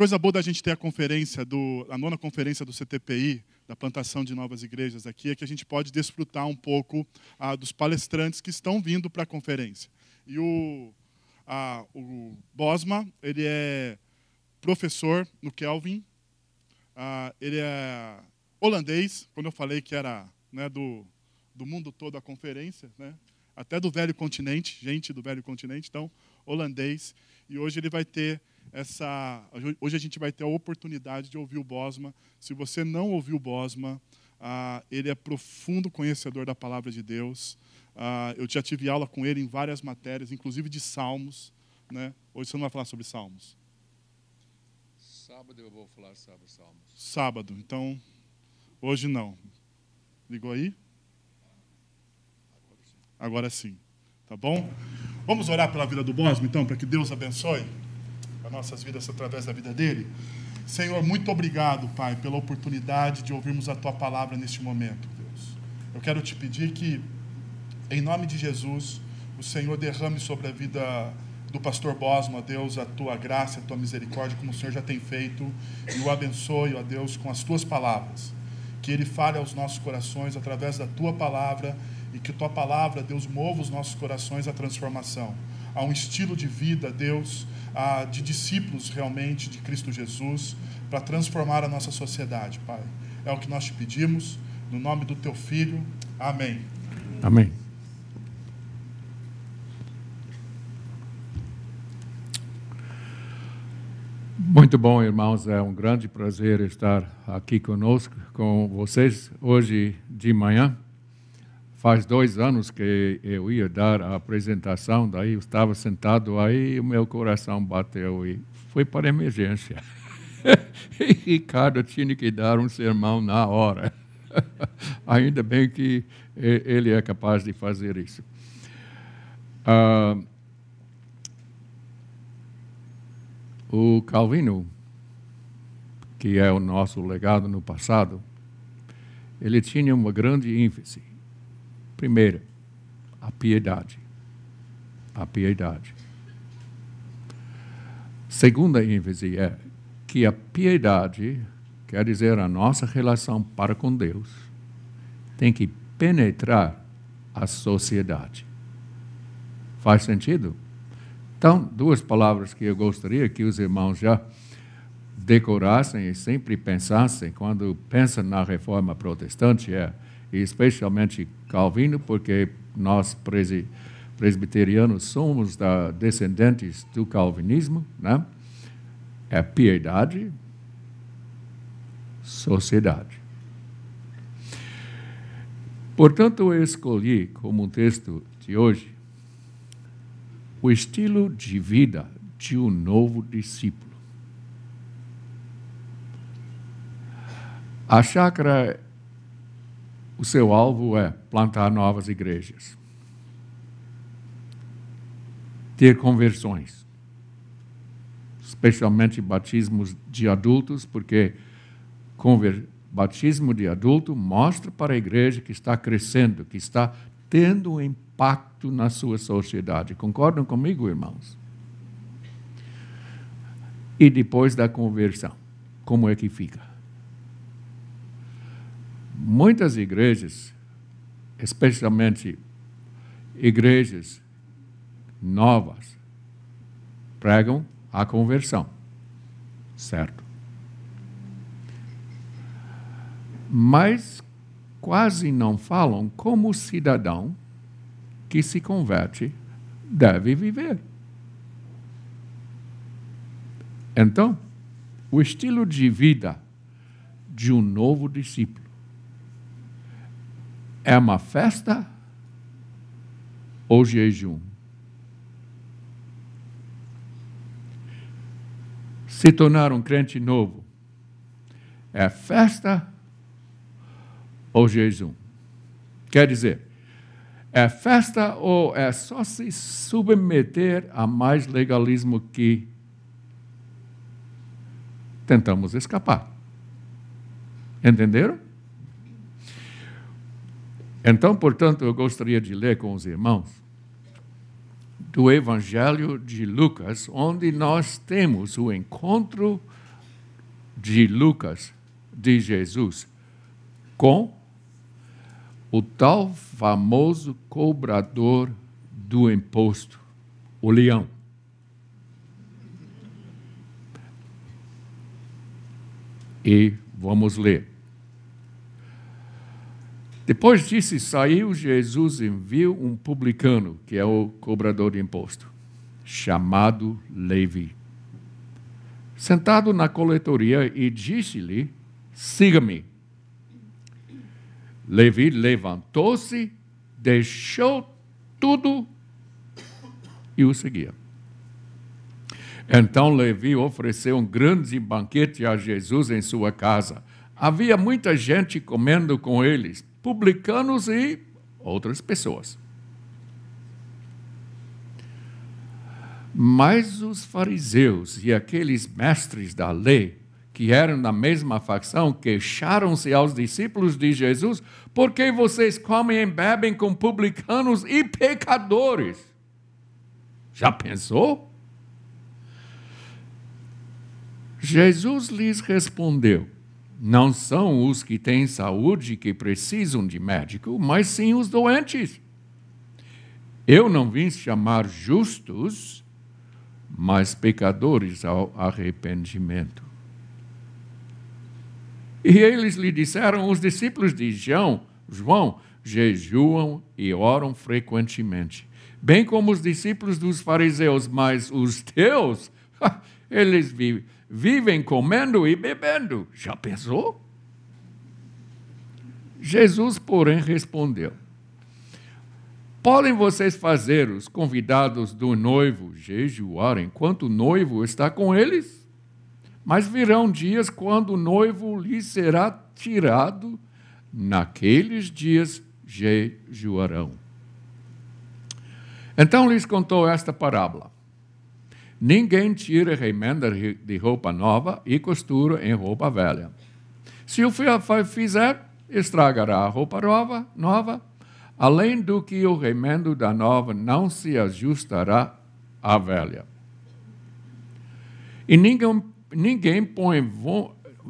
Coisa boa da gente ter a conferência do, a nona conferência do CTPI, da plantação de novas igrejas aqui, é que a gente pode desfrutar um pouco ah, dos palestrantes que estão vindo para a conferência. E o, ah, o Bosma, ele é professor no Kelvin, ah, ele é holandês, quando eu falei que era né, do, do mundo todo a conferência, né, até do velho continente, gente do velho continente, então, holandês, e hoje ele vai ter essa. Hoje a gente vai ter a oportunidade de ouvir o Bosma. Se você não ouviu o Bosma, ah, ele é profundo conhecedor da palavra de Deus. Ah, eu já tive aula com ele em várias matérias, inclusive de Salmos. Né? Hoje você não vai falar sobre Salmos. Sábado eu vou falar sobre Salmos. Sábado, então hoje não. Ligou aí? Agora sim. Agora sim. Tá bom? Vamos orar pela vida do Bosma, então, para que Deus abençoe as nossas vidas através da vida dele. Senhor, muito obrigado, Pai, pela oportunidade de ouvirmos a tua palavra neste momento, Deus. Eu quero te pedir que, em nome de Jesus, o Senhor derrame sobre a vida do pastor Bosma, Deus, a tua graça, a tua misericórdia, como o Senhor já tem feito, e o abençoe, ó Deus, com as tuas palavras. Que ele fale aos nossos corações através da tua palavra e que tua palavra, Deus, mova os nossos corações à transformação, a um estilo de vida, Deus, de discípulos realmente de Cristo Jesus, para transformar a nossa sociedade, Pai. É o que nós te pedimos, no nome do teu filho. Amém. Amém. Muito bom, irmãos. É um grande prazer estar aqui conosco, com vocês, hoje de manhã. Faz dois anos que eu ia dar a apresentação, daí eu estava sentado aí e o meu coração bateu e foi para emergência. e Ricardo tinha que dar um sermão na hora. Ainda bem que ele é capaz de fazer isso. Uh, O Calvino, que é o nosso legado no passado, ele tinha uma grande ênfase. Primeiro, a piedade. A piedade. Segunda ênfase é que a piedade, quer dizer, a nossa relação para com Deus, tem que penetrar a sociedade. Faz sentido? Então, duas palavras que eu gostaria que os irmãos já decorassem e sempre pensassem quando pensam na reforma protestante, é, especialmente Calvino, porque nós presbiterianos somos da, descendentes do calvinismo, né? é piedade, sociedade. Portanto, eu escolhi como texto de hoje o estilo de vida de um novo discípulo. A chácara, o seu alvo é plantar novas igrejas, ter conversões, especialmente batismos de adultos, porque batismo de adulto mostra para a igreja que está crescendo, que está tendo um impacto na sua sociedade. Concordam comigo, irmãos? E depois da conversão, como é que fica? Muitas igrejas, especialmente igrejas novas, pregam a conversão, certo? Mas quase não falam como o cidadão que se converte deve viver. Então, o estilo de vida de um novo discípulo é uma festa ou jejum? Se tornar um crente novo é festa ou jejum. Quer dizer, é festa ou é só se submeter a mais legalismo que tentamos escapar? Entenderam? Então, portanto, eu gostaria de ler com os irmãos do Evangelho de Lucas, onde nós temos o encontro de Lucas, de Jesus, com o tal famoso cobrador do imposto, o leão. E vamos ler. Depois disso, saiu Jesus e viu um publicano, que é o cobrador de imposto, chamado Levi, sentado na coletoria e disse-lhe: Siga-me. Levi levantou-se, deixou tudo e o seguia. Então Levi ofereceu um grande banquete a Jesus em sua casa. Havia muita gente comendo com eles, publicanos e outras pessoas. Mas os fariseus e aqueles mestres da lei, que eram da mesma facção, queixaram-se aos discípulos de Jesus: por que vocês comem e bebem com publicanos e pecadores? Já pensou? Jesus lhes respondeu: não são os que têm saúde que precisam de médico, mas sim os doentes. Eu não vim chamar justos, mas pecadores ao arrependimento. E eles lhe disseram: os discípulos de João, João jejuam e oram frequentemente, bem como os discípulos dos fariseus, mas os teus, eles vivem vivem comendo e bebendo. Já pensou? Jesus, porém, respondeu: Podem vocês fazer os convidados do noivo jejuar enquanto o noivo está com eles? Mas virão dias quando o noivo lhe será tirado, naqueles dias jejuarão. Então lhes contou esta parábola. Ninguém tira remenda de roupa nova e costura em roupa velha. Se o fizer, estragará a roupa nova, nova, além do que o remendo da nova não se ajustará à velha. E ninguém, ninguém põe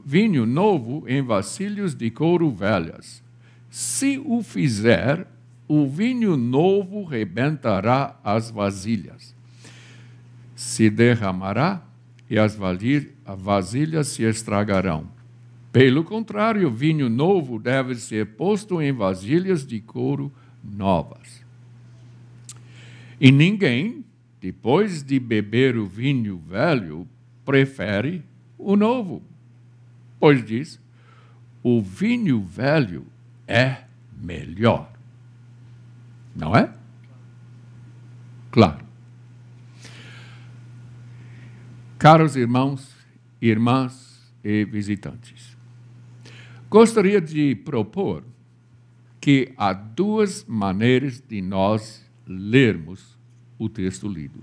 vinho novo em vasilhos de couro velhas. Se o fizer, o vinho novo rebentará as vasilhas se derramará e as vasilhas se estragarão. Pelo contrário, o vinho novo deve ser posto em vasilhas de couro novas. E ninguém, depois de beber o vinho velho, prefere o novo, pois diz: o vinho velho é melhor. Não é? Claro. Caros irmãos, irmãs e visitantes, gostaria de propor que há duas maneiras de nós lermos o texto lido.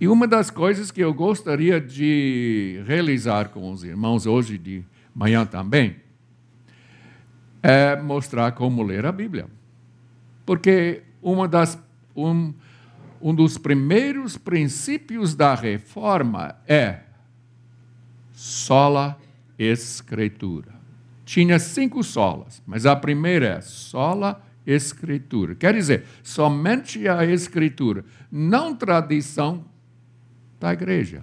E uma das coisas que eu gostaria de realizar com os irmãos hoje de manhã também é mostrar como ler a Bíblia. Porque uma das, um, um dos primeiros princípios da reforma é sola escritura. Tinha cinco solas, mas a primeira é sola escritura. Quer dizer, somente a escritura, não tradição da igreja.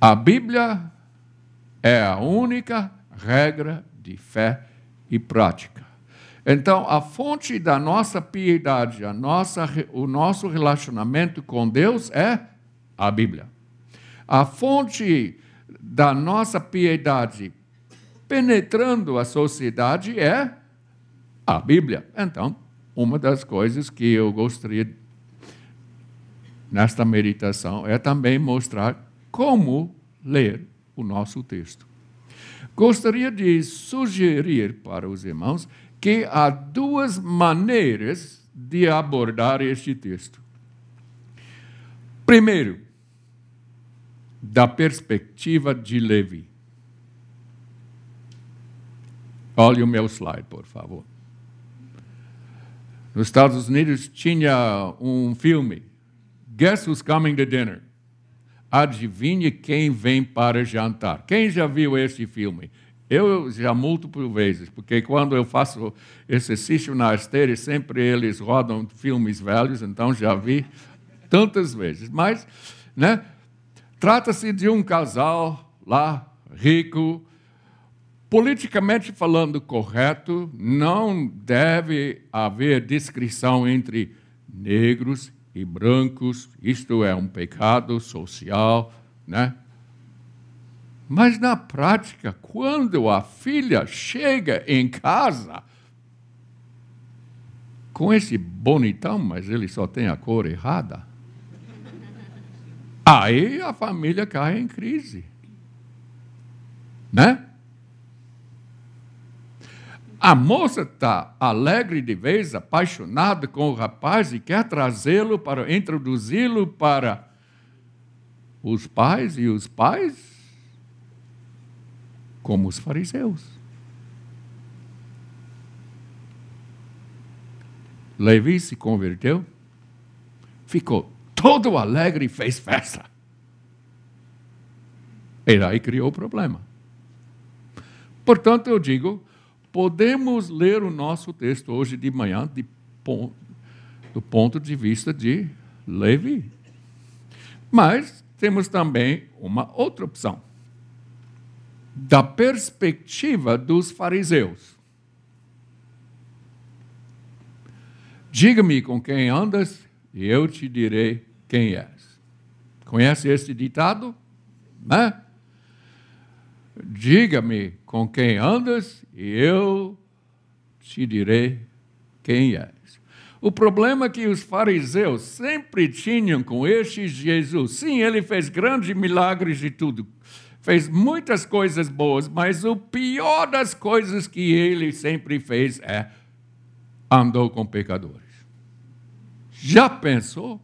A Bíblia é a única regra de fé e prática. Então, a fonte da nossa piedade, a nossa, o nosso relacionamento com Deus é a Bíblia. A fonte da nossa piedade penetrando a sociedade é a Bíblia. Então, uma das coisas que eu gostaria nesta meditação é também mostrar como ler o nosso texto. Gostaria de sugerir para os irmãos que há duas maneiras de abordar este texto. Primeiro, da perspectiva de Levi. Olhe o meu slide, por favor. Nos Estados Unidos tinha um filme, Guess Who's Coming to Dinner? Adivinhe quem vem para jantar. Quem já viu esse filme? Eu já múltiplas vezes, porque quando eu faço exercício na esteira, sempre eles rodam filmes velhos, então já vi tantas vezes. Mas, né, trata-se de um casal lá, rico, politicamente falando correto, não deve haver discrição entre negros e brancos, isto é um pecado social, né? Mas na prática, quando a filha chega em casa com esse bonitão, mas ele só tem a cor errada, aí a família cai em crise. Né? A moça está alegre de vez, apaixonada com o rapaz e quer trazê-lo para introduzi-lo para os pais e os pais como os fariseus. Levi se converteu, ficou todo alegre e fez festa. E aí criou o problema. Portanto, eu digo, podemos ler o nosso texto hoje de manhã de, do ponto de vista de Levi. Mas temos também uma outra opção da perspectiva dos fariseus. Diga-me com quem andas e eu te direi quem és. Conhece esse ditado? Né? Diga-me com quem andas e eu te direi quem és. O problema é que os fariseus sempre tinham com este Jesus. Sim, ele fez grandes milagres e tudo fez muitas coisas boas, mas o pior das coisas que ele sempre fez é andou com pecadores. Já pensou?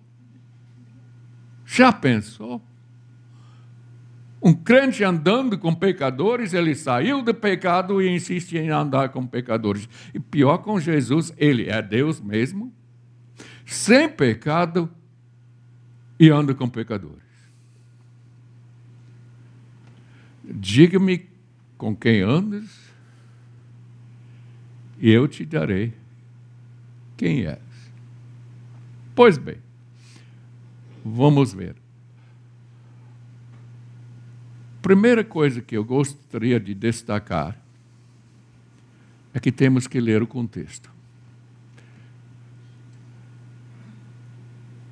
Já pensou? Um crente andando com pecadores, ele saiu do pecado e insiste em andar com pecadores. E pior com Jesus, ele é Deus mesmo, sem pecado e anda com pecadores. Diga-me com quem andas, e eu te darei quem és. Pois bem, vamos ver. Primeira coisa que eu gostaria de destacar é que temos que ler o contexto.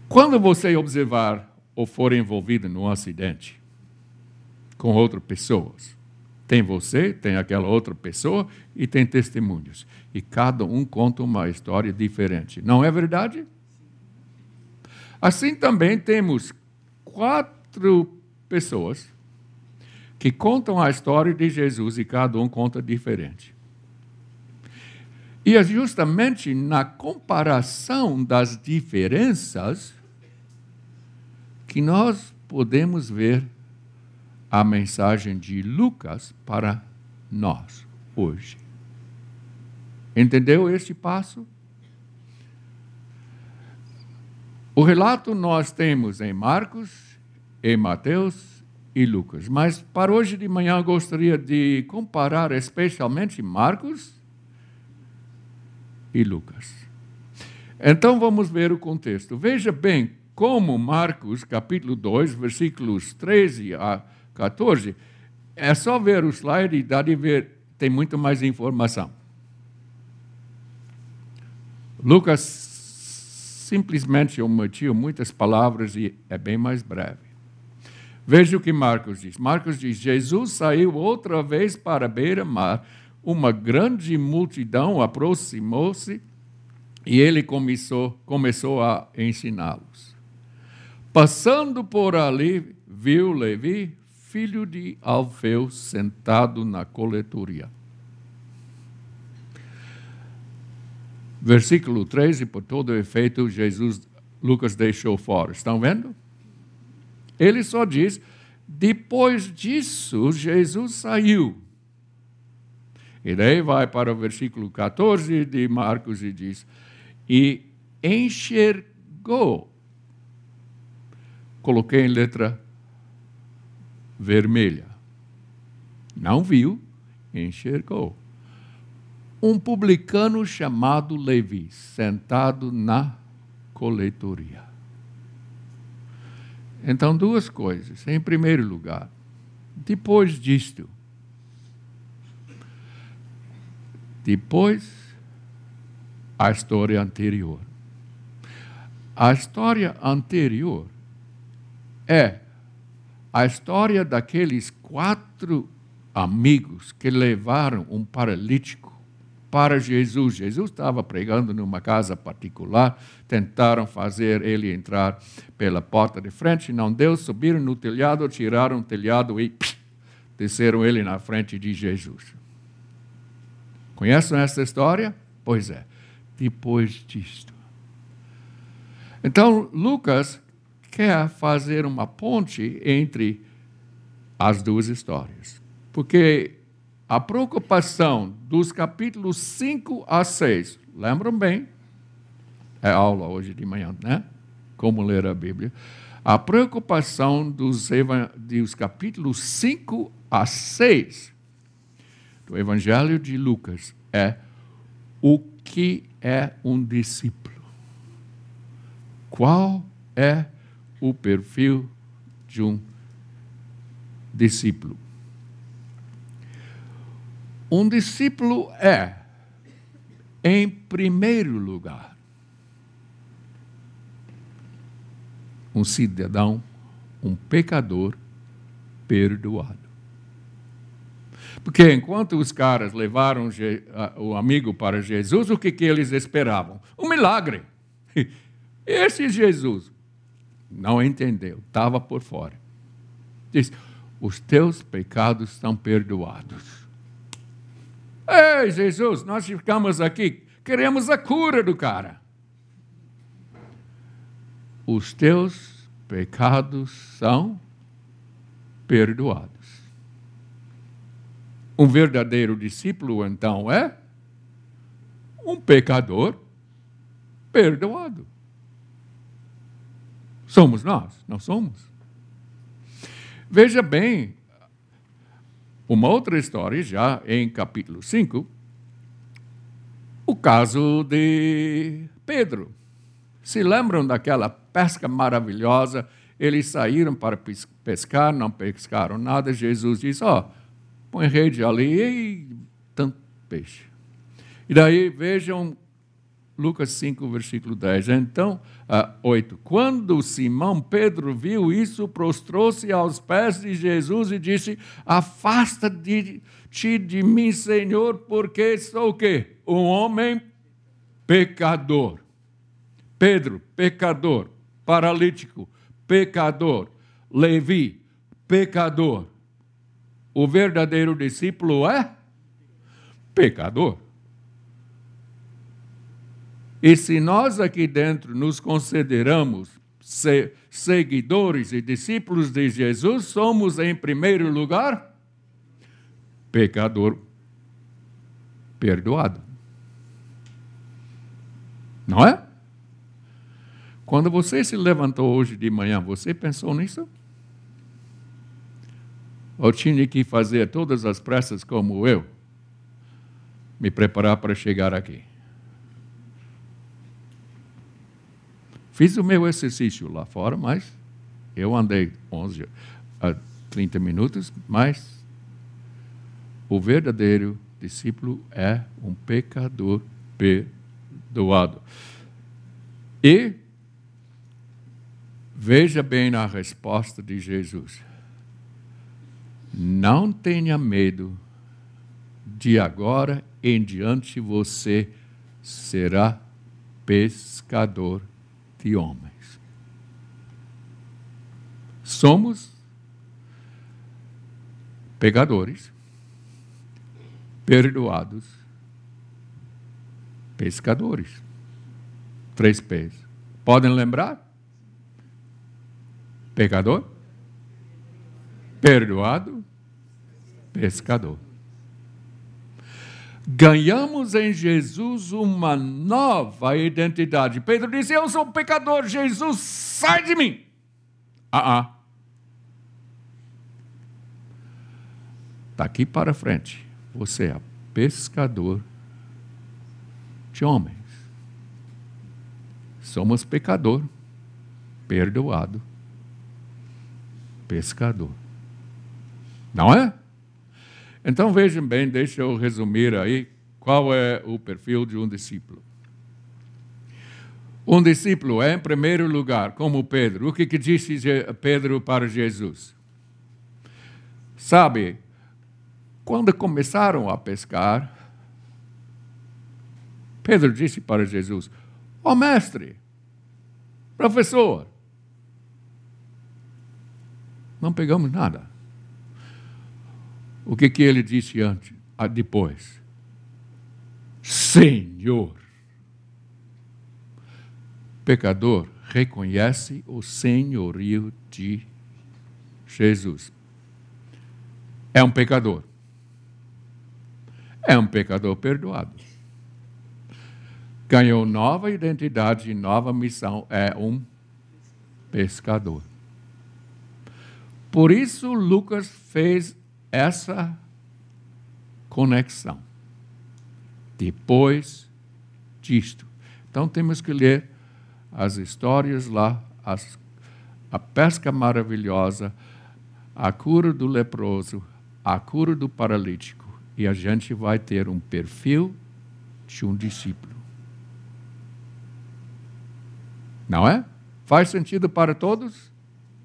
Quando você observar ou for envolvido num acidente, com outras pessoas. Tem você, tem aquela outra pessoa e tem testemunhos. E cada um conta uma história diferente. Não é verdade? Assim também temos quatro pessoas que contam a história de Jesus e cada um conta diferente. E é justamente na comparação das diferenças que nós podemos ver a mensagem de Lucas para nós hoje. Entendeu este passo? O relato nós temos em Marcos, em Mateus e Lucas, mas para hoje de manhã eu gostaria de comparar especialmente Marcos e Lucas. Então vamos ver o contexto. Veja bem como Marcos, capítulo 2, versículos 13 a 14, é só ver o slide e dá de ver, tem muito mais informação. Lucas simplesmente omitiu muitas palavras e é bem mais breve. Veja o que Marcos diz. Marcos diz: Jesus saiu outra vez para a beira-mar, uma grande multidão aproximou-se e ele começou, começou a ensiná-los. Passando por ali, viu Levi, filho de Alfeu sentado na coletoria. Versículo 13, por todo efeito, Jesus, Lucas deixou fora. Estão vendo? Ele só diz: depois disso, Jesus saiu. E daí vai para o versículo 14 de Marcos e diz: E enxergou. Coloquei em letra vermelha. Não viu, enxergou. Um publicano chamado Levi, sentado na coletoria. Então, duas coisas. Em primeiro lugar, depois disto, depois a história anterior. A história anterior é a história daqueles quatro amigos que levaram um paralítico para Jesus. Jesus estava pregando numa casa particular, tentaram fazer ele entrar pela porta de frente, não deu, subiram no telhado, tiraram o telhado e pss, desceram ele na frente de Jesus. Conhecem essa história? Pois é. Depois disto. Então, Lucas quer fazer uma ponte entre as duas histórias. Porque a preocupação dos capítulos 5 a 6, lembram bem? É aula hoje de manhã, né? Como ler a Bíblia. A preocupação dos, dos capítulos 5 a 6 do Evangelho de Lucas é o que é um discípulo. Qual é o perfil de um discípulo? Um discípulo é, em primeiro lugar, um cidadão, um pecador perdoado. Porque enquanto os caras levaram o amigo para Jesus, o que, que eles esperavam? Um milagre. Esse Jesus não entendeu, estava por fora. Diz: os teus pecados estão perdoados. Ei, Jesus, nós ficamos aqui, queremos a cura do cara. Os teus pecados são perdoados. Um verdadeiro discípulo, então, é um pecador perdoado. Somos nós, não somos? Veja bem, uma outra história, já em capítulo 5, o caso de Pedro. Se lembram daquela pesca maravilhosa? Eles saíram para pescar, não pescaram nada. Jesus disse: Ó, oh, põe rede ali e tanto peixe. E daí vejam Lucas 5, versículo 10. Então, uh, 8. Quando Simão Pedro viu isso, prostrou-se aos pés de Jesus e disse: Afasta-te de mim, Senhor, porque sou o quê? Um homem pecador. Pedro, pecador. Paralítico, pecador. Levi, pecador. O verdadeiro discípulo é pecador. E se nós aqui dentro nos consideramos seguidores e discípulos de Jesus, somos, em primeiro lugar, pecador perdoado. Não é? Quando você se levantou hoje de manhã, você pensou nisso? Ou tinha que fazer todas as pressas como eu? Me preparar para chegar aqui? Fiz o meu exercício lá fora, mas eu andei 11 a 30 minutos, mas o verdadeiro discípulo é um pecador perdoado. E veja bem a resposta de Jesus. Não tenha medo, de agora em diante você será pescador de homens. Somos pegadores, perdoados, pescadores. Três P's. Podem lembrar? Pecador, perdoado, pescador ganhamos em Jesus uma nova identidade. Pedro disse: Eu sou pecador, Jesus, sai de mim. Ah, ah. Daqui para frente, você é pescador de homens. Somos pecador, perdoado, pescador. Não é? Então vejam bem, deixa eu resumir aí qual é o perfil de um discípulo. Um discípulo é, em primeiro lugar, como Pedro. O que, que disse Pedro para Jesus? Sabe, quando começaram a pescar, Pedro disse para Jesus: Ó oh, mestre, professor, não pegamos nada. O que, que ele disse antes, ah, depois? Senhor. Pecador reconhece o senhorio de Jesus. É um pecador. É um pecador perdoado. Ganhou nova identidade nova missão. É um pescador. Por isso, Lucas fez essa conexão. Depois disto. Então, temos que ler as histórias lá, as, a pesca maravilhosa, a cura do leproso, a cura do paralítico, e a gente vai ter um perfil de um discípulo. Não é? Faz sentido para todos?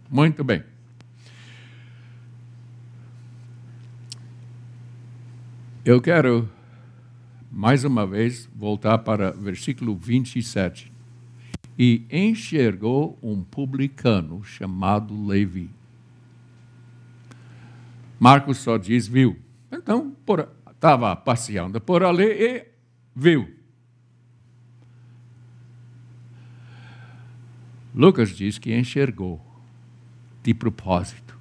Muito bem. Eu quero, mais uma vez, voltar para versículo 27. E enxergou um publicano chamado Levi. Marcos só diz viu. Então, estava passeando por ali e viu. Lucas diz que enxergou de propósito.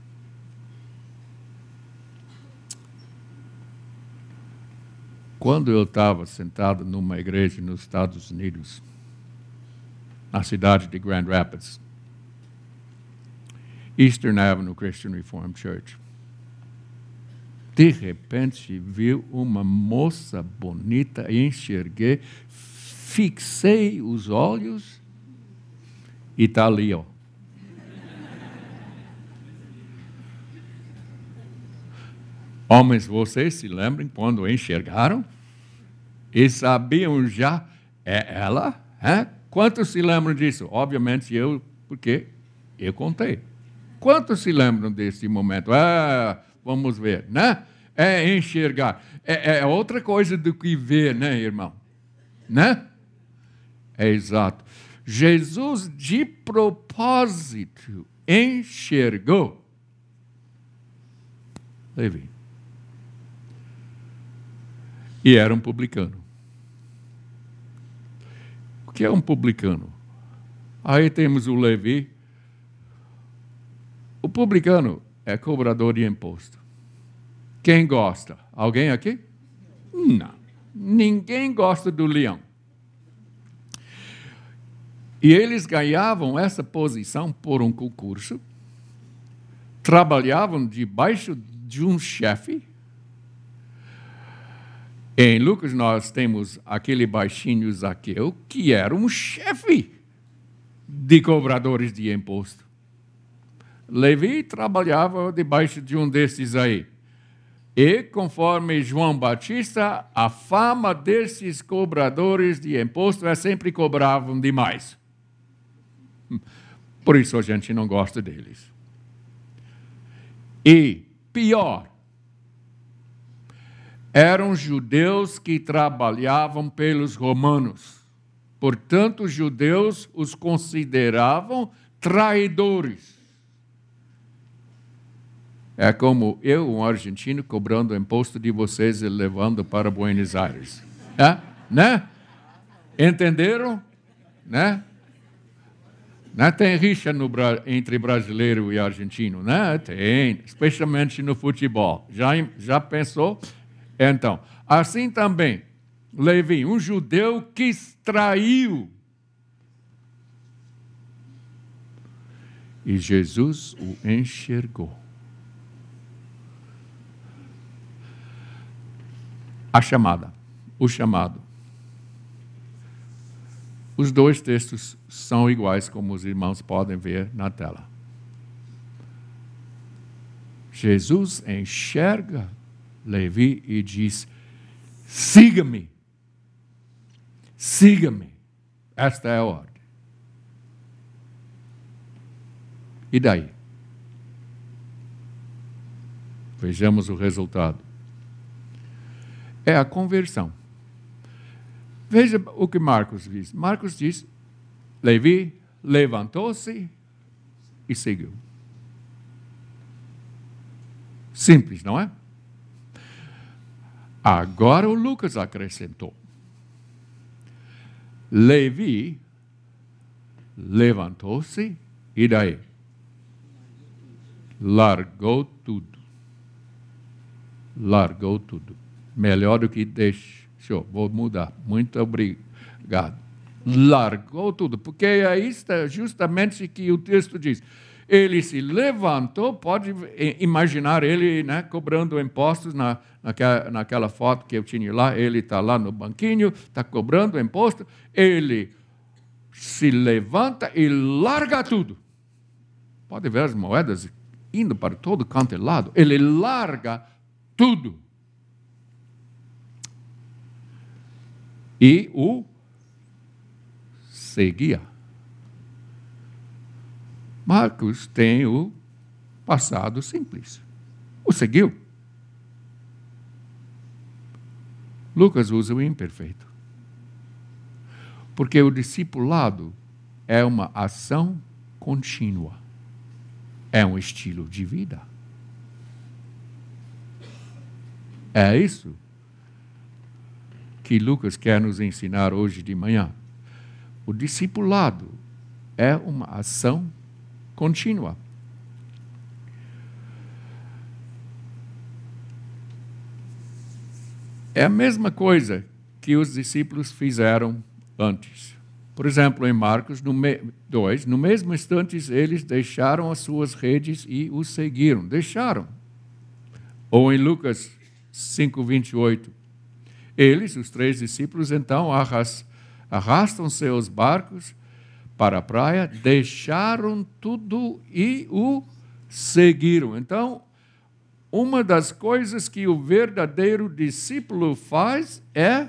Quando eu estava sentado numa igreja nos Estados Unidos, na cidade de Grand Rapids, Eastern Avenue Christian Reformed Church, de repente vi uma moça bonita, enxerguei, fixei os olhos e está ali, ó. Homens, vocês se lembram quando enxergaram? E sabiam já, é ela? É? Quantos se lembram disso? Obviamente eu, porque eu contei. Quantos se lembram desse momento? Ah, vamos ver, né? É enxergar. É, é outra coisa do que ver, né, irmão? Né? É exato. Jesus, de propósito, enxergou Levi e era um publicano. Que é um publicano? Aí temos o Levi. O publicano é cobrador de imposto. Quem gosta? Alguém aqui? Não. Ninguém gosta do leão. E eles ganhavam essa posição por um concurso, trabalhavam debaixo de um chefe, em Lucas, nós temos aquele baixinho Zaqueu, que era um chefe de cobradores de imposto. Levi trabalhava debaixo de um desses aí. E, conforme João Batista, a fama desses cobradores de imposto é sempre cobravam demais. Por isso a gente não gosta deles. E, pior, eram judeus que trabalhavam pelos romanos. Portanto, os judeus os consideravam traidores. É como eu, um argentino, cobrando imposto de vocês e levando para Buenos Aires. É? Né? Entenderam? Né? Né? Tem rixa no, entre brasileiro e argentino, né? Tem, especialmente no futebol. Já, já pensou? Então, assim também, Levi, um judeu que extraiu. E Jesus o enxergou. A chamada, o chamado. Os dois textos são iguais, como os irmãos podem ver na tela. Jesus enxerga Levi e diz: siga-me, siga-me. Esta é a ordem. E daí? Vejamos o resultado. É a conversão. Veja o que Marcos diz. Marcos diz: Levi levantou-se e seguiu. Simples, não é? Agora o Lucas acrescentou. Levi levantou-se e daí? Largou tudo. Largou tudo. Melhor do que deixou. Vou mudar. Muito obrigado. Largou tudo. Porque é isso justamente que o texto diz ele se levantou, pode imaginar ele né, cobrando impostos na, naquela, naquela foto que eu tinha lá, ele está lá no banquinho, está cobrando imposto, ele se levanta e larga tudo. Pode ver as moedas indo para todo canto e lado, ele larga tudo. E o seguia. Marcos tem o passado simples. O seguiu. Lucas usa o imperfeito. Porque o discipulado é uma ação contínua. É um estilo de vida. É isso que Lucas quer nos ensinar hoje de manhã. O discipulado é uma ação contínua. É a mesma coisa que os discípulos fizeram antes. Por exemplo, em Marcos 2, no mesmo instante eles deixaram as suas redes e os seguiram. Deixaram. Ou em Lucas 5, 28. Eles, os três discípulos, então arrastam seus barcos para a praia, deixaram tudo e o seguiram. Então, uma das coisas que o verdadeiro discípulo faz é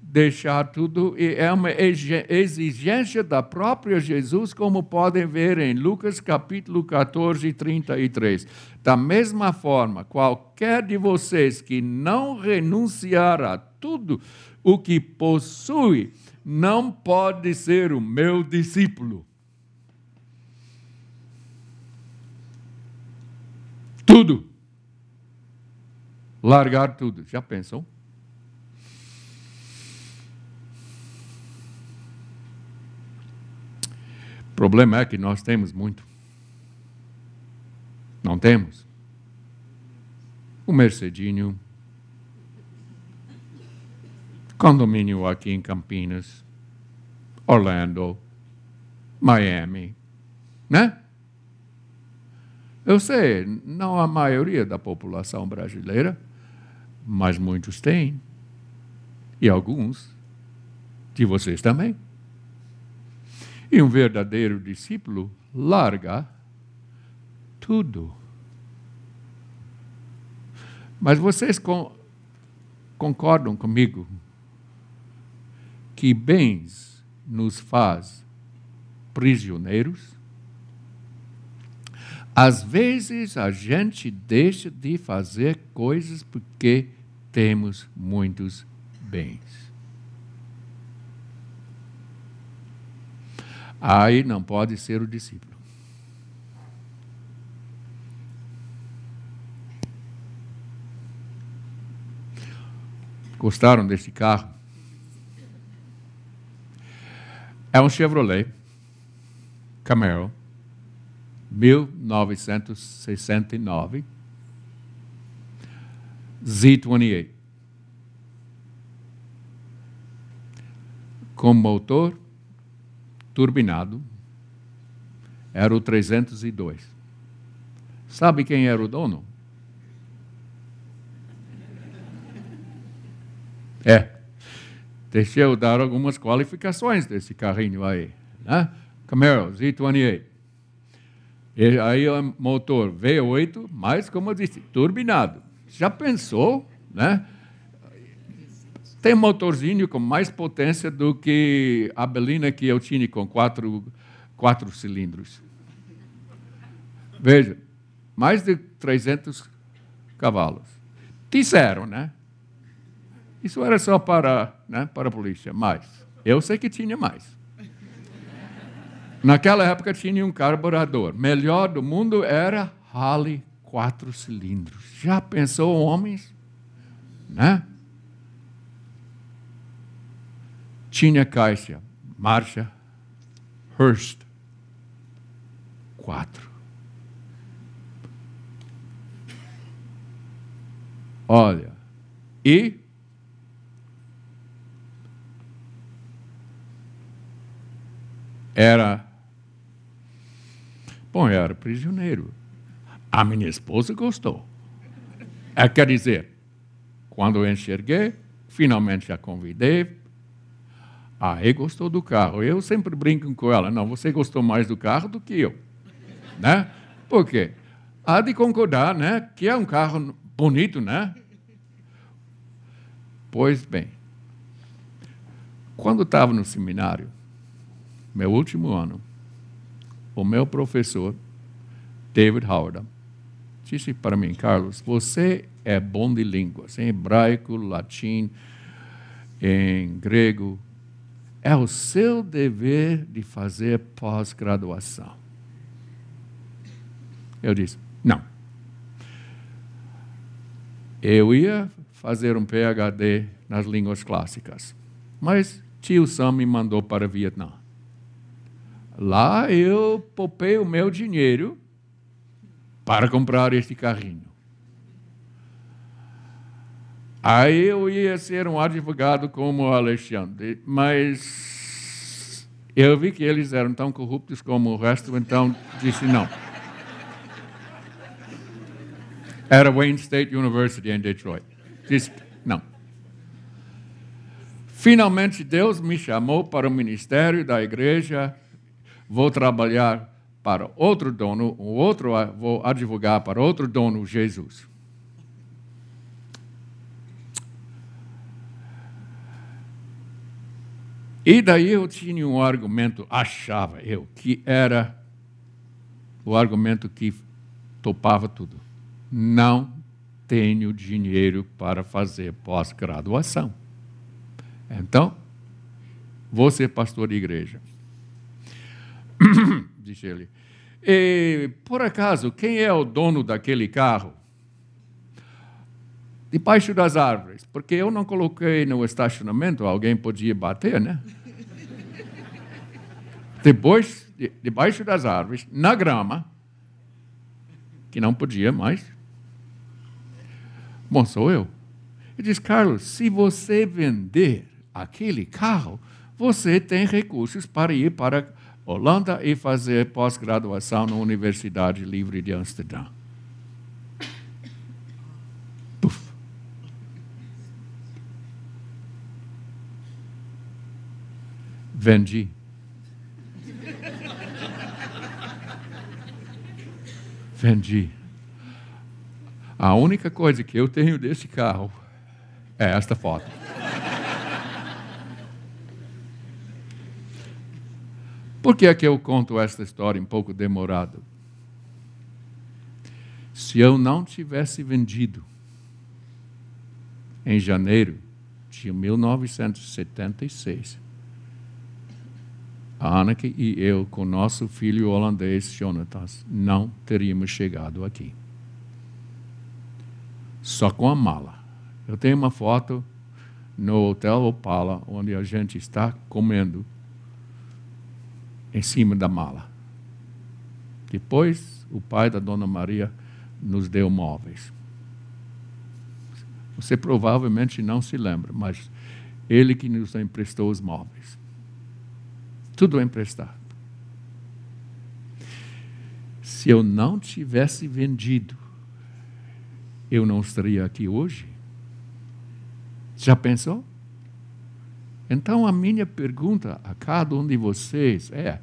deixar tudo, e é uma exigência da própria Jesus, como podem ver em Lucas capítulo 14, 33. Da mesma forma, qualquer de vocês que não renunciar a tudo o que possui, não pode ser o meu discípulo. Tudo. Largar tudo. Já pensam? O problema é que nós temos muito. Não temos. O Mercedinho, condomínio aqui em Campinas, Orlando, Miami, né? Eu sei, não a maioria da população brasileira, mas muitos têm. E alguns de vocês também. E um verdadeiro discípulo larga tudo. Mas vocês concordam comigo que bens nos faz prisioneiros, às vezes a gente deixa de fazer coisas porque temos muitos bens. Aí não pode ser o discípulo. Gostaram desse carro? É um Chevrolet Camaro 1969 Z28 com motor turbinado era o 302. Sabe quem era o dono? É. Deixa eu dar algumas qualificações desse carrinho aí. Né? Camaro Z28. E aí o motor V8, mas como eu disse, turbinado. Já pensou, né? Tem um motorzinho com mais potência do que a Belina que eu tinha com quatro, quatro cilindros. Veja, mais de 300 cavalos. Disseram, né? Isso era só para, né, para a polícia, mas eu sei que tinha mais. Naquela época tinha um carburador. Melhor do mundo era Harley quatro cilindros. Já pensou, homens? Né? Tinha caixa, marcha, Hurst, quatro. Olha, e era. Bom, eu era prisioneiro. A minha esposa gostou. É, quer dizer, quando eu enxerguei, finalmente a convidei. Aí gostou do carro. Eu sempre brinco com ela: não, você gostou mais do carro do que eu. Né? Por quê? Há de concordar, né? Que é um carro bonito, né? Pois bem, quando estava no seminário, meu último ano, o meu professor, David Howard, disse para mim, Carlos, você é bom de línguas, em hebraico, latim, em grego. É o seu dever de fazer pós-graduação. Eu disse, não. Eu ia fazer um PhD nas línguas clássicas, mas tio Sam me mandou para o Vietnã. Lá eu poupei o meu dinheiro para comprar este carrinho. Aí eu ia ser um advogado como o Alexandre, mas eu vi que eles eram tão corruptos como o resto, então disse não. Era Wayne State University em Detroit. Disse não. Finalmente Deus me chamou para o ministério da igreja vou trabalhar para outro dono, o outro vou advogar para outro dono, Jesus. E daí eu tinha um argumento, achava eu, que era o argumento que topava tudo. Não tenho dinheiro para fazer pós-graduação. Então, vou ser pastor de igreja. disse ele. E, por acaso, quem é o dono daquele carro? Debaixo das árvores, porque eu não coloquei no estacionamento, alguém podia bater, né? Depois, debaixo das árvores, na grama, que não podia mais. Bom, sou eu. Ele diz, Carlos, se você vender aquele carro, você tem recursos para ir para Holanda e fazer pós-graduação na Universidade Livre de Amsterdã. Puf. Vendi. Vendi. A única coisa que eu tenho desse carro é esta foto. Por que é que eu conto esta história um pouco demorado? Se eu não tivesse vendido em janeiro de 1976, a Anneke e eu, com nosso filho holandês, Jonatas, não teríamos chegado aqui. Só com a mala. Eu tenho uma foto no Hotel Opala, onde a gente está comendo em cima da mala. Depois, o pai da Dona Maria nos deu móveis. Você provavelmente não se lembra, mas ele que nos emprestou os móveis. Tudo emprestado. Se eu não tivesse vendido, eu não estaria aqui hoje. Já pensou? Então, a minha pergunta a cada um de vocês é: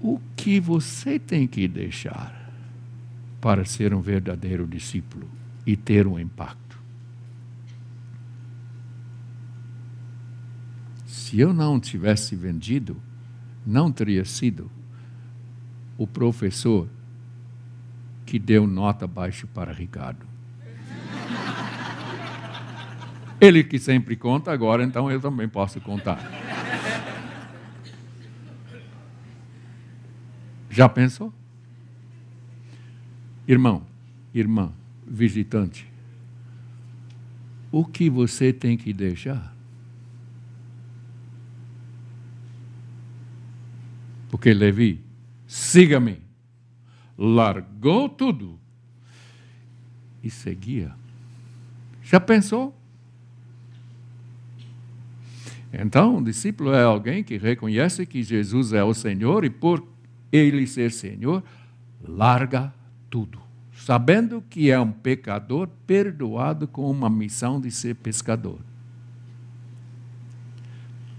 o que você tem que deixar para ser um verdadeiro discípulo e ter um impacto? Se eu não tivesse vendido, não teria sido o professor que deu nota baixa para Ricardo. Ele que sempre conta agora, então eu também posso contar. Já pensou? Irmão, irmã, visitante, o que você tem que deixar? Porque Levi, siga-me, largou tudo e seguia. Já pensou? Então, o discípulo é alguém que reconhece que Jesus é o Senhor e por ele ser Senhor, larga tudo, sabendo que é um pecador perdoado com uma missão de ser pescador.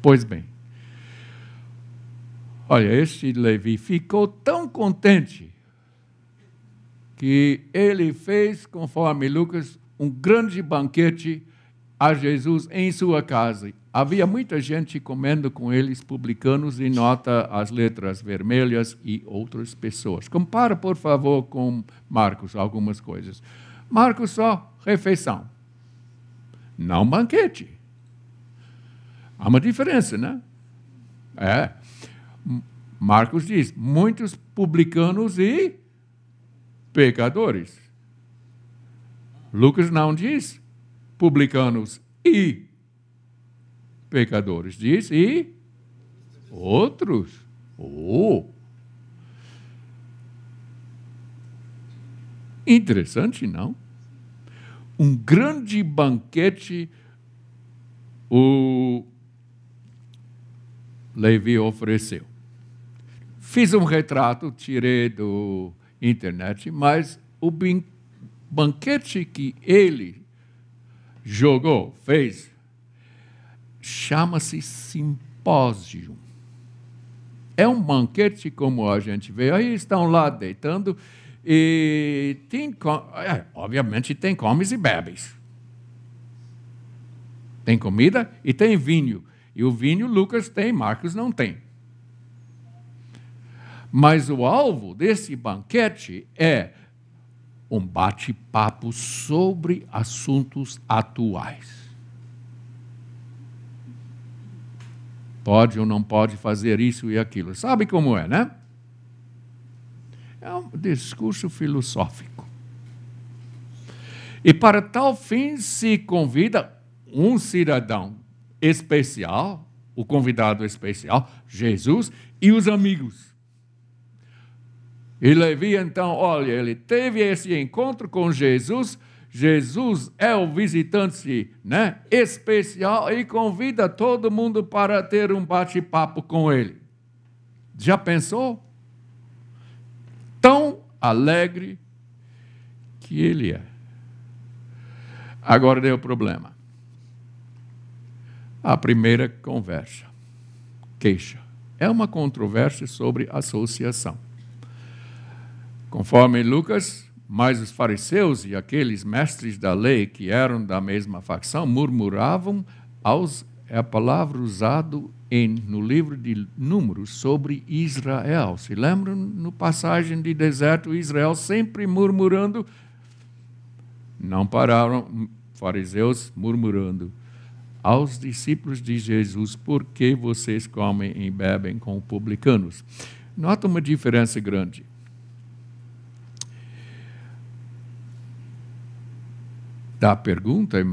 Pois bem, olha, este Levi ficou tão contente que ele fez, conforme Lucas, um grande banquete a Jesus em sua casa havia muita gente comendo com eles, publicanos, e nota as letras vermelhas e outras pessoas. Compara, por favor, com Marcos algumas coisas. Marcos só refeição, não banquete. Há uma diferença, né? É. Marcos diz: muitos publicanos e pecadores. Lucas não diz publicanos e pecadores. Diz, e outros. Oh! Interessante, não? Um grande banquete o Levi ofereceu. Fiz um retrato, tirei do internet, mas o banquete que ele jogou, fez, chama-se simpósio. É um banquete como a gente vê, aí estão lá deitando e tem, é, obviamente tem comes e bebes. Tem comida e tem vinho. E o vinho Lucas tem, Marcos não tem. Mas o alvo desse banquete é um bate-papo sobre assuntos atuais. Pode ou não pode fazer isso e aquilo. Sabe como é, né? É um discurso filosófico. E para tal fim se convida um cidadão especial, o convidado especial, Jesus, e os amigos. E Levi, então, olha, ele teve esse encontro com Jesus Jesus é o visitante né, especial e convida todo mundo para ter um bate-papo com ele. Já pensou? Tão alegre que ele é. Agora deu problema. A primeira conversa, queixa, é uma controvérsia sobre associação. Conforme Lucas mas os fariseus e aqueles mestres da lei que eram da mesma facção murmuravam aos é a palavra usada em, no livro de Números sobre Israel. Se lembram no passagem de deserto, Israel sempre murmurando? Não pararam, fariseus murmurando aos discípulos de Jesus: por que vocês comem e bebem com publicanos? Nota uma diferença grande. Da pergunta em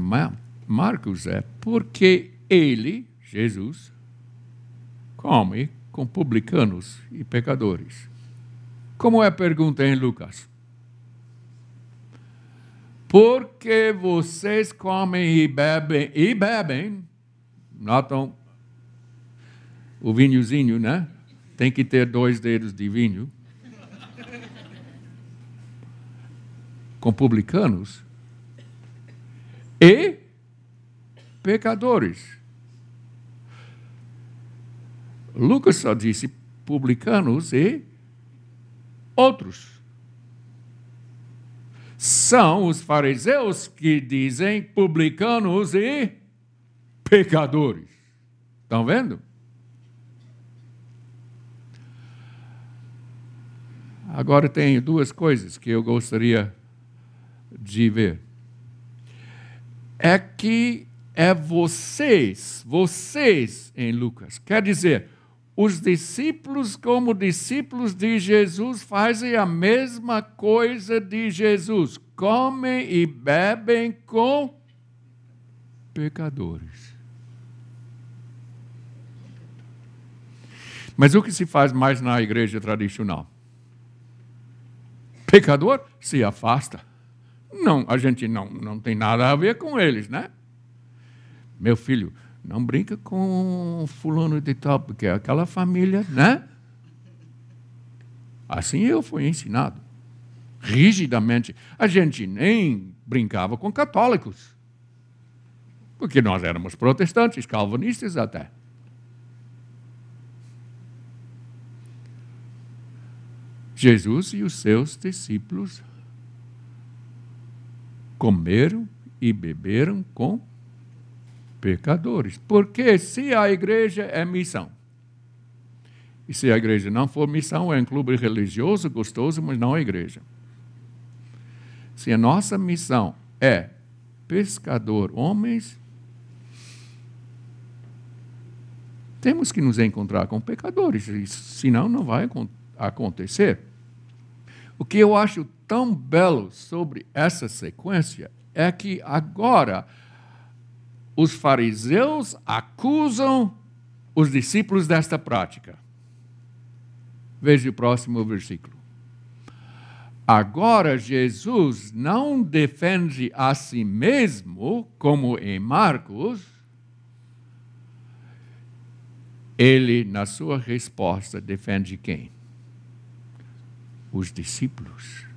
Marcos é por que ele, Jesus, come com publicanos e pecadores? Como é a pergunta em Lucas? Porque vocês comem e bebem, e bebem, notam o vinhozinho, né? Tem que ter dois dedos de vinho. Com publicanos e pecadores. Lucas só disse publicanos e outros. São os fariseus que dizem publicanos e pecadores. Estão vendo? Agora tem duas coisas que eu gostaria de ver. É que é vocês, vocês em Lucas. Quer dizer, os discípulos, como discípulos de Jesus, fazem a mesma coisa de Jesus: comem e bebem com pecadores. Mas o que se faz mais na igreja tradicional? Pecador se afasta. Não, a gente não, não tem nada a ver com eles, né? Meu filho, não brinca com fulano de tal, porque é aquela família, né? Assim eu fui ensinado. Rigidamente. A gente nem brincava com católicos. Porque nós éramos protestantes, calvinistas até. Jesus e os seus discípulos comeram e beberam com pecadores. Porque se a igreja é missão, e se a igreja não for missão, é um clube religioso, gostoso, mas não a igreja. Se a nossa missão é pescador, homens, temos que nos encontrar com pecadores, senão não vai acontecer. O que eu acho tão belo sobre essa sequência é que agora os fariseus acusam os discípulos desta prática. Veja o próximo versículo. Agora Jesus não defende a si mesmo, como em Marcos, ele, na sua resposta, defende quem? Os discípulos.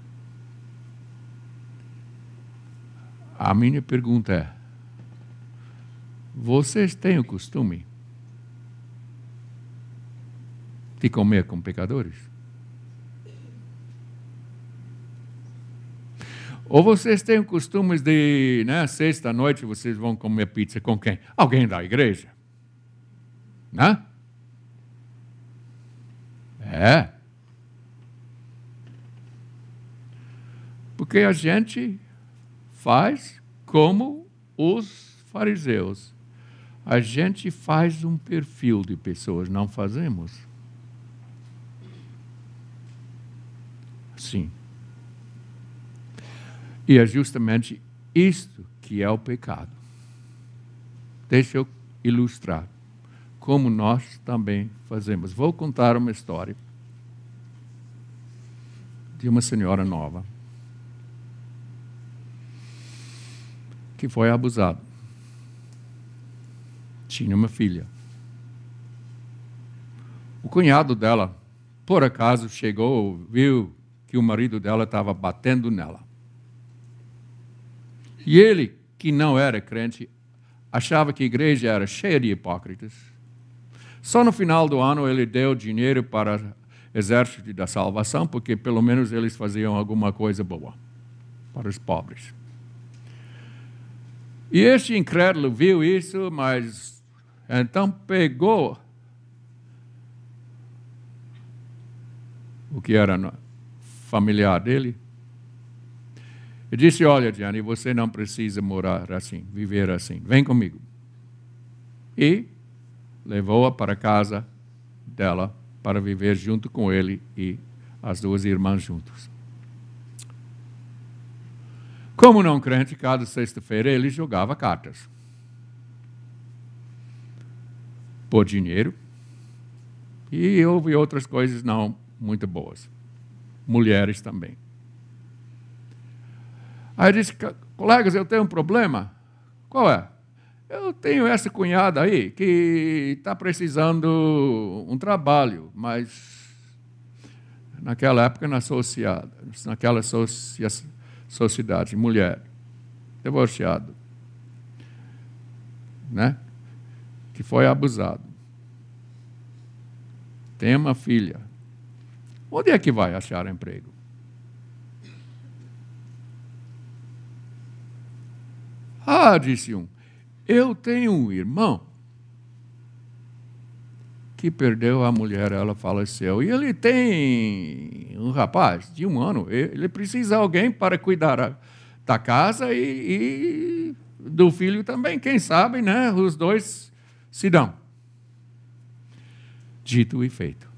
A minha pergunta é: vocês têm o costume de comer com pecadores? Ou vocês têm o costume de, né, sexta-noite, vocês vão comer pizza com quem? Alguém da igreja. Né? É. Porque a gente faz como os fariseus a gente faz um perfil de pessoas, não fazemos? Sim. E é justamente isto que é o pecado. Deixa eu ilustrar como nós também fazemos. Vou contar uma história de uma senhora nova que foi abusada tinha uma filha. O cunhado dela, por acaso, chegou, viu que o marido dela estava batendo nela. E ele, que não era crente, achava que a igreja era cheia de hipócritas. Só no final do ano ele deu dinheiro para o exército da salvação, porque pelo menos eles faziam alguma coisa boa para os pobres. E este incrédulo viu isso, mas então pegou o que era familiar dele e disse: Olha, Gianni, você não precisa morar assim, viver assim. Vem comigo. E levou-a para casa dela para viver junto com ele e as duas irmãs juntos. Como não crente, cada sexta-feira ele jogava cartas. por dinheiro. E houve outras coisas não muito boas. Mulheres também. Aí eu disse, colegas, eu tenho um problema. Qual é? Eu tenho essa cunhada aí que está precisando um trabalho, mas naquela época na associada, naquela associa, sociedade, mulher, divorciado, né? que foi abusado. tem uma filha. Onde é que vai achar emprego? Ah, disse um, eu tenho um irmão que perdeu a mulher, ela faleceu. E ele tem um rapaz de um ano, ele precisa de alguém para cuidar da casa e, e do filho também. Quem sabe, né? Os dois se dão. Dito e feito.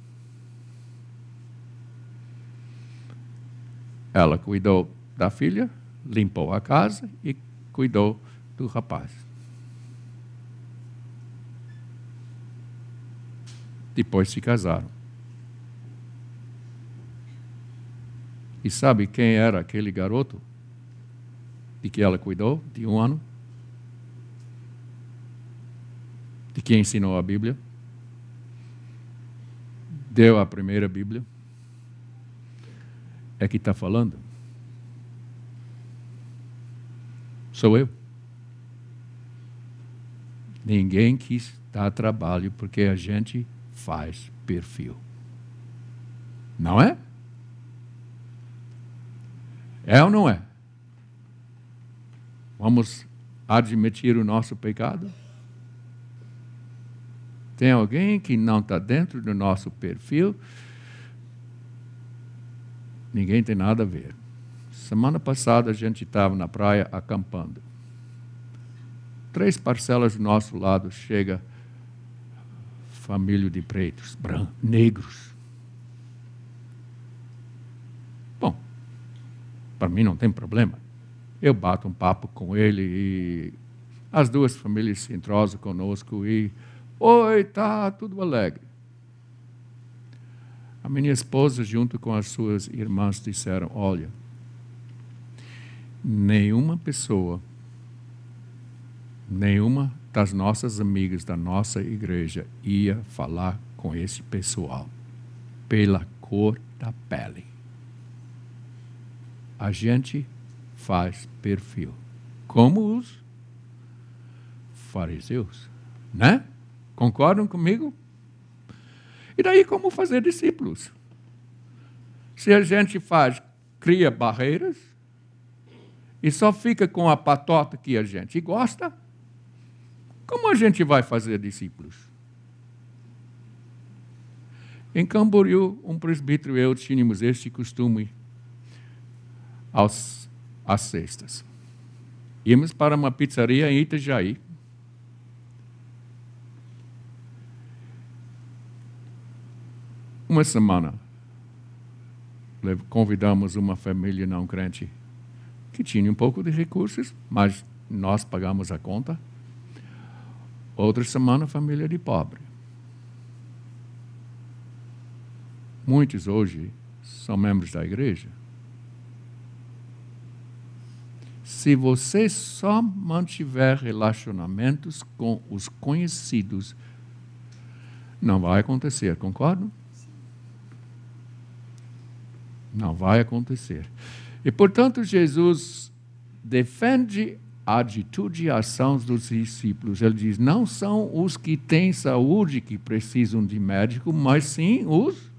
Ela cuidou da filha, limpou a casa e cuidou do rapaz. Depois se casaram. E sabe quem era aquele garoto de que ela cuidou de um ano? De quem ensinou a Bíblia? Deu a primeira Bíblia? É que está falando. Sou eu. Ninguém quis dar trabalho porque a gente faz perfil. Não é? É ou não é? Vamos admitir o nosso pecado? Tem alguém que não está dentro do nosso perfil? Ninguém tem nada a ver. Semana passada a gente estava na praia acampando. Três parcelas do nosso lado chega família de pretos, brancos, negros. Bom, para mim não tem problema. Eu bato um papo com ele e as duas famílias se entrosam conosco e oi, tá tudo alegre. A minha esposa, junto com as suas irmãs, disseram: Olha, nenhuma pessoa, nenhuma das nossas amigas da nossa igreja ia falar com esse pessoal pela cor da pele. A gente faz perfil, como os fariseus, né? Concordam comigo? E daí como fazer discípulos? Se a gente faz, cria barreiras, e só fica com a patota que a gente gosta, como a gente vai fazer discípulos? Em Camboriú, um presbítero e eu tínhamos este costume aos, às sextas. Íamos para uma pizzaria em Itajaí. Uma semana, convidamos uma família não crente que tinha um pouco de recursos, mas nós pagamos a conta. Outra semana, família de pobre. Muitos hoje são membros da igreja. Se você só mantiver relacionamentos com os conhecidos, não vai acontecer, concordo? Não vai acontecer. E, portanto, Jesus defende atitude e ação dos discípulos. Ele diz: não são os que têm saúde que precisam de médico, mas sim os,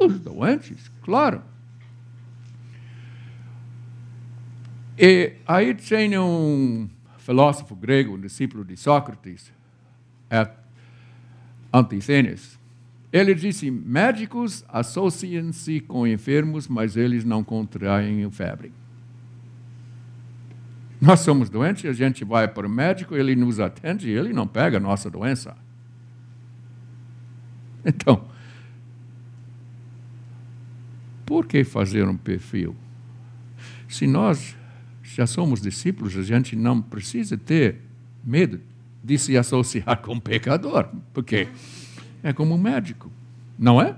os doentes, claro. E aí tem um filósofo grego, um discípulo de Sócrates, é Antisthenes. Ele disse: médicos associam-se com enfermos, mas eles não contraem febre. Nós somos doentes, a gente vai para o médico, ele nos atende e ele não pega a nossa doença. Então, por que fazer um perfil? Se nós já somos discípulos, a gente não precisa ter medo de se associar com pecador, porque é como um médico, não é?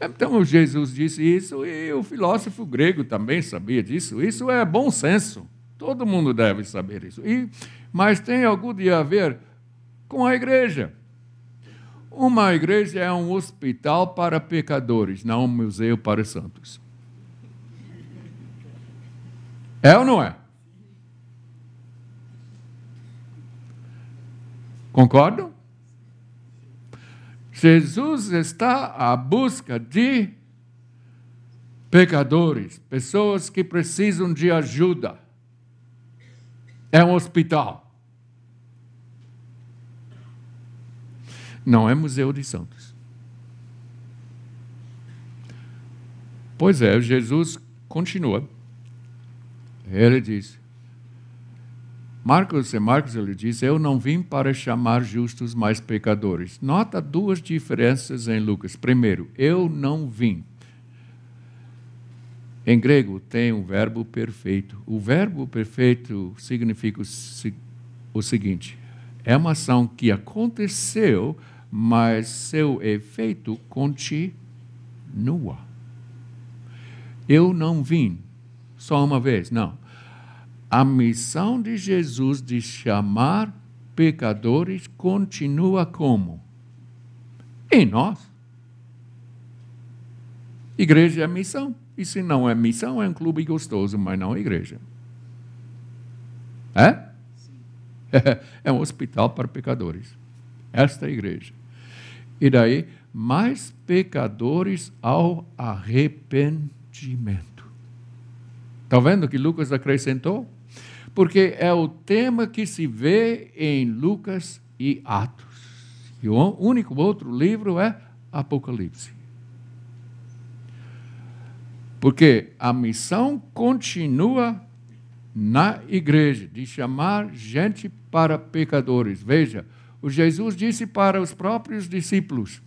Então Jesus disse isso e o filósofo grego também sabia disso. Isso é bom senso. Todo mundo deve saber isso. E, mas tem algo de a ver com a igreja. Uma igreja é um hospital para pecadores, não um museu para santos. É ou não é? Concordam? Jesus está à busca de pecadores, pessoas que precisam de ajuda. É um hospital. Não é museu de santos. Pois é, Jesus continua. Ele diz: Marcos, Marcos ele diz: Eu não vim para chamar justos, mas pecadores. Nota duas diferenças em Lucas. Primeiro, eu não vim. Em grego tem um verbo perfeito. O verbo perfeito significa o seguinte: é uma ação que aconteceu, mas seu efeito continua. Eu não vim só uma vez, não. A missão de Jesus de chamar pecadores continua como? Em nós. Igreja é missão. E se não é missão, é um clube gostoso, mas não é igreja. É? É um hospital para pecadores. Esta é a igreja. E daí, mais pecadores ao arrependimento. Está vendo que Lucas acrescentou? Porque é o tema que se vê em Lucas e Atos. E o único outro livro é Apocalipse. Porque a missão continua na igreja de chamar gente para pecadores. Veja, o Jesus disse para os próprios discípulos,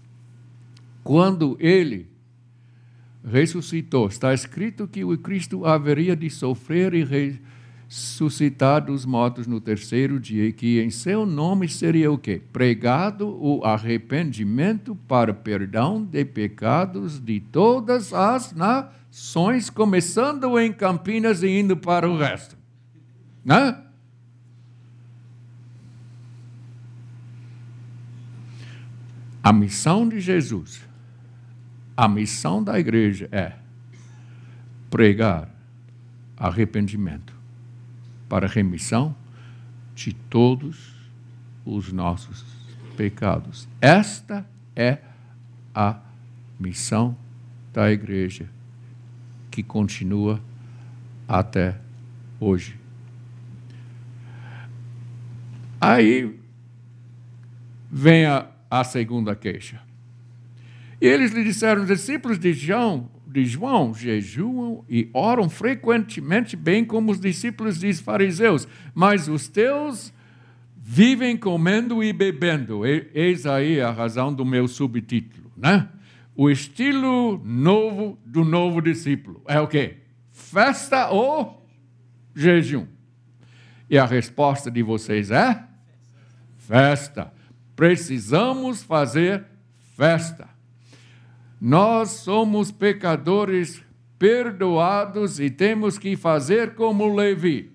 quando ele ressuscitou, está escrito que o Cristo haveria de sofrer e ressuscitar dos mortos no terceiro dia, e que em seu nome seria o quê? Pregado o arrependimento para perdão de pecados de todas as nações, começando em Campinas e indo para o resto. Né? A missão de Jesus, a missão da igreja é pregar arrependimento para remissão de todos os nossos pecados. Esta é a missão da igreja que continua até hoje. Aí vem a a segunda queixa. E eles lhe disseram: os discípulos de João, de João jejuam e oram frequentemente, bem como os discípulos dos fariseus, mas os teus vivem comendo e bebendo. Eis aí a razão do meu subtítulo, né? O estilo novo do novo discípulo é o quê? Festa ou jejum? E a resposta de vocês é? Festa precisamos fazer festa. Nós somos pecadores perdoados e temos que fazer como Levi.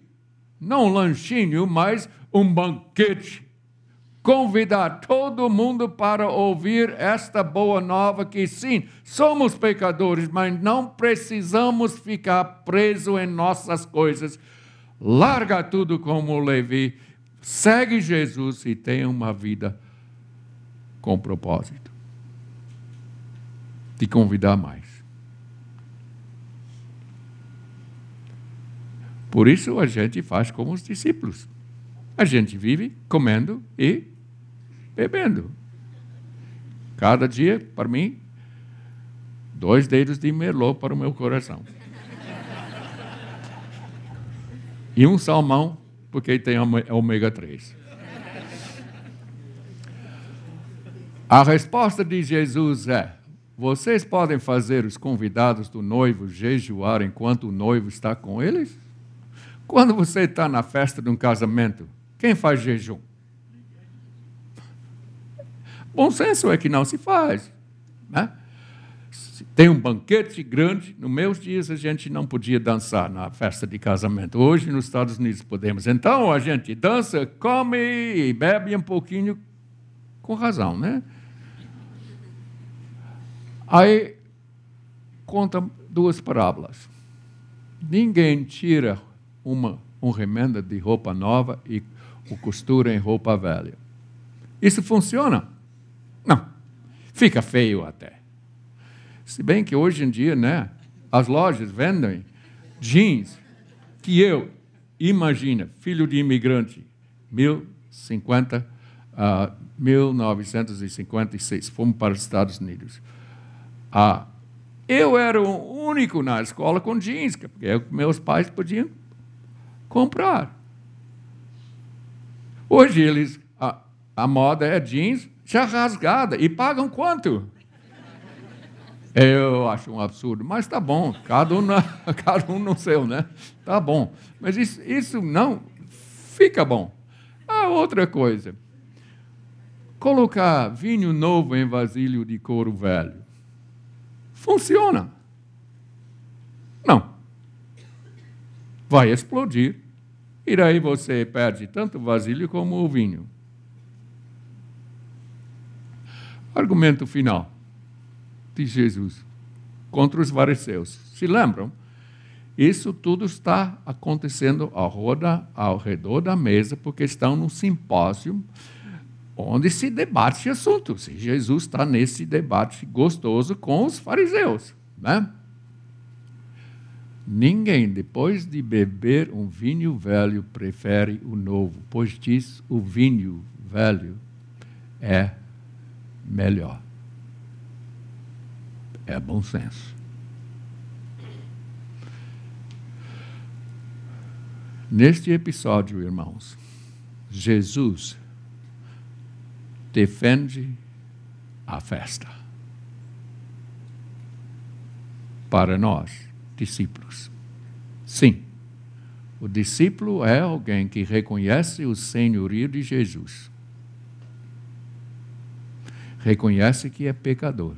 Não um lanchinho, mas um banquete. Convidar todo mundo para ouvir esta boa nova que sim, somos pecadores, mas não precisamos ficar presos em nossas coisas. Larga tudo como Levi, segue Jesus e tenha uma vida com propósito de convidar mais. Por isso a gente faz como os discípulos. A gente vive comendo e bebendo. Cada dia, para mim, dois dedos de merlot para o meu coração. E um salmão, porque tem ômega 3. A resposta de Jesus é: vocês podem fazer os convidados do noivo jejuar enquanto o noivo está com eles? Quando você está na festa de um casamento, quem faz jejum? Bom senso é que não se faz. Né? Tem um banquete grande. Nos meus dias a gente não podia dançar na festa de casamento. Hoje nos Estados Unidos podemos. Então a gente dança, come e bebe um pouquinho com razão, né? Aí conta duas parábolas. Ninguém tira uma um remenda de roupa nova e o costura em roupa velha. Isso funciona? Não. Fica feio até. Se bem que hoje em dia, né, as lojas vendem jeans que eu, imagina, filho de imigrante, 1050, uh, 1956, fomos para os Estados Unidos. Ah, eu era o único na escola com jeans, porque meus pais podiam comprar. Hoje eles a, a moda é jeans já rasgada e pagam quanto? Eu acho um absurdo, mas tá bom, cada um, na, cada um no seu, né? Tá bom. Mas isso, isso não fica bom. Ah, outra coisa. Colocar vinho novo em vasilho de couro velho. Funciona. Não. Vai explodir. E daí você perde tanto o vasilho como o vinho. Argumento final de Jesus contra os fariseus. Se lembram? Isso tudo está acontecendo ao, roda, ao redor da mesa, porque estão num simpósio onde se debate assuntos. E Jesus está nesse debate gostoso com os fariseus. Né? Ninguém, depois de beber um vinho velho, prefere o novo, pois diz o vinho velho é melhor. É bom senso. Neste episódio, irmãos, Jesus defende a festa para nós, discípulos. Sim, o discípulo é alguém que reconhece o senhorio de Jesus, reconhece que é pecador,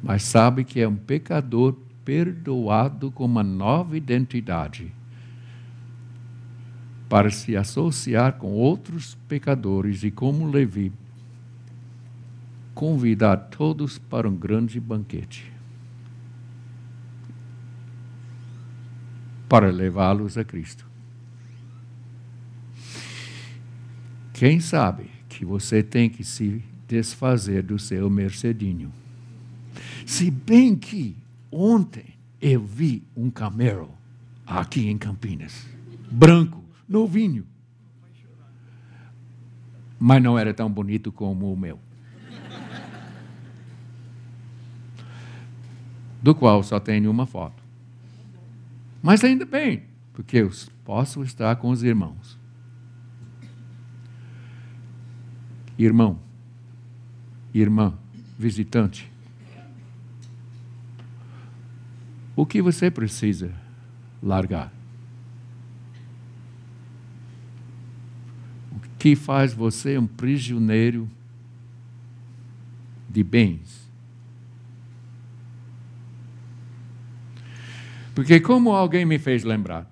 mas sabe que é um pecador perdoado com uma nova identidade para se associar com outros pecadores e, como Levi, convidar todos para um grande banquete para levá-los a Cristo. Quem sabe que você tem que se desfazer do seu mercedinho. Se bem que Ontem eu vi um Camaro aqui em Campinas, branco, novinho. Mas não era tão bonito como o meu. Do qual só tenho uma foto. Mas ainda bem, porque eu posso estar com os irmãos. Irmão, irmã, visitante, O que você precisa largar? O que faz você um prisioneiro de bens? Porque, como alguém me fez lembrar,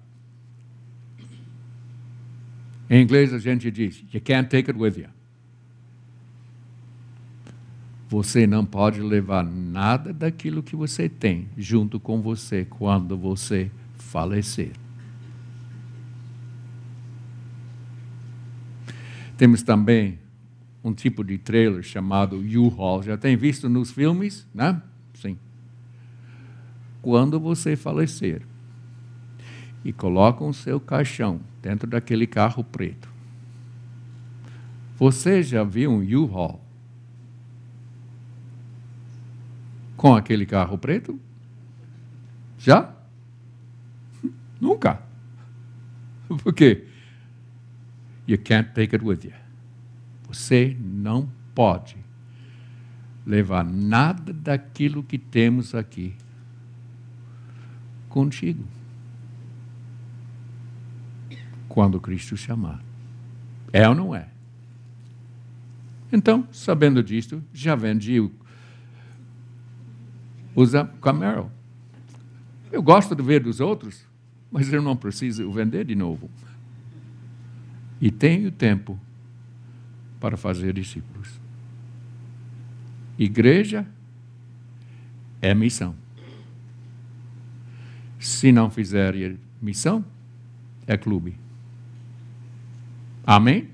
em inglês a gente diz: You can't take it with you. Você não pode levar nada daquilo que você tem junto com você quando você falecer. Temos também um tipo de trailer chamado U-Haul. Já tem visto nos filmes, né? Sim. Quando você falecer e colocam o seu caixão dentro daquele carro preto, você já viu um U-Haul com aquele carro preto? Já? Nunca. Por quê? You can't take it with you. Você não pode levar nada daquilo que temos aqui contigo. Quando Cristo chamar. É ou não é? Então, sabendo disto, já vendi o usa Camaro. Eu gosto de ver dos outros, mas eu não preciso vender de novo. E tenho tempo para fazer discípulos. Igreja é missão. Se não fizer missão, é clube. Amém?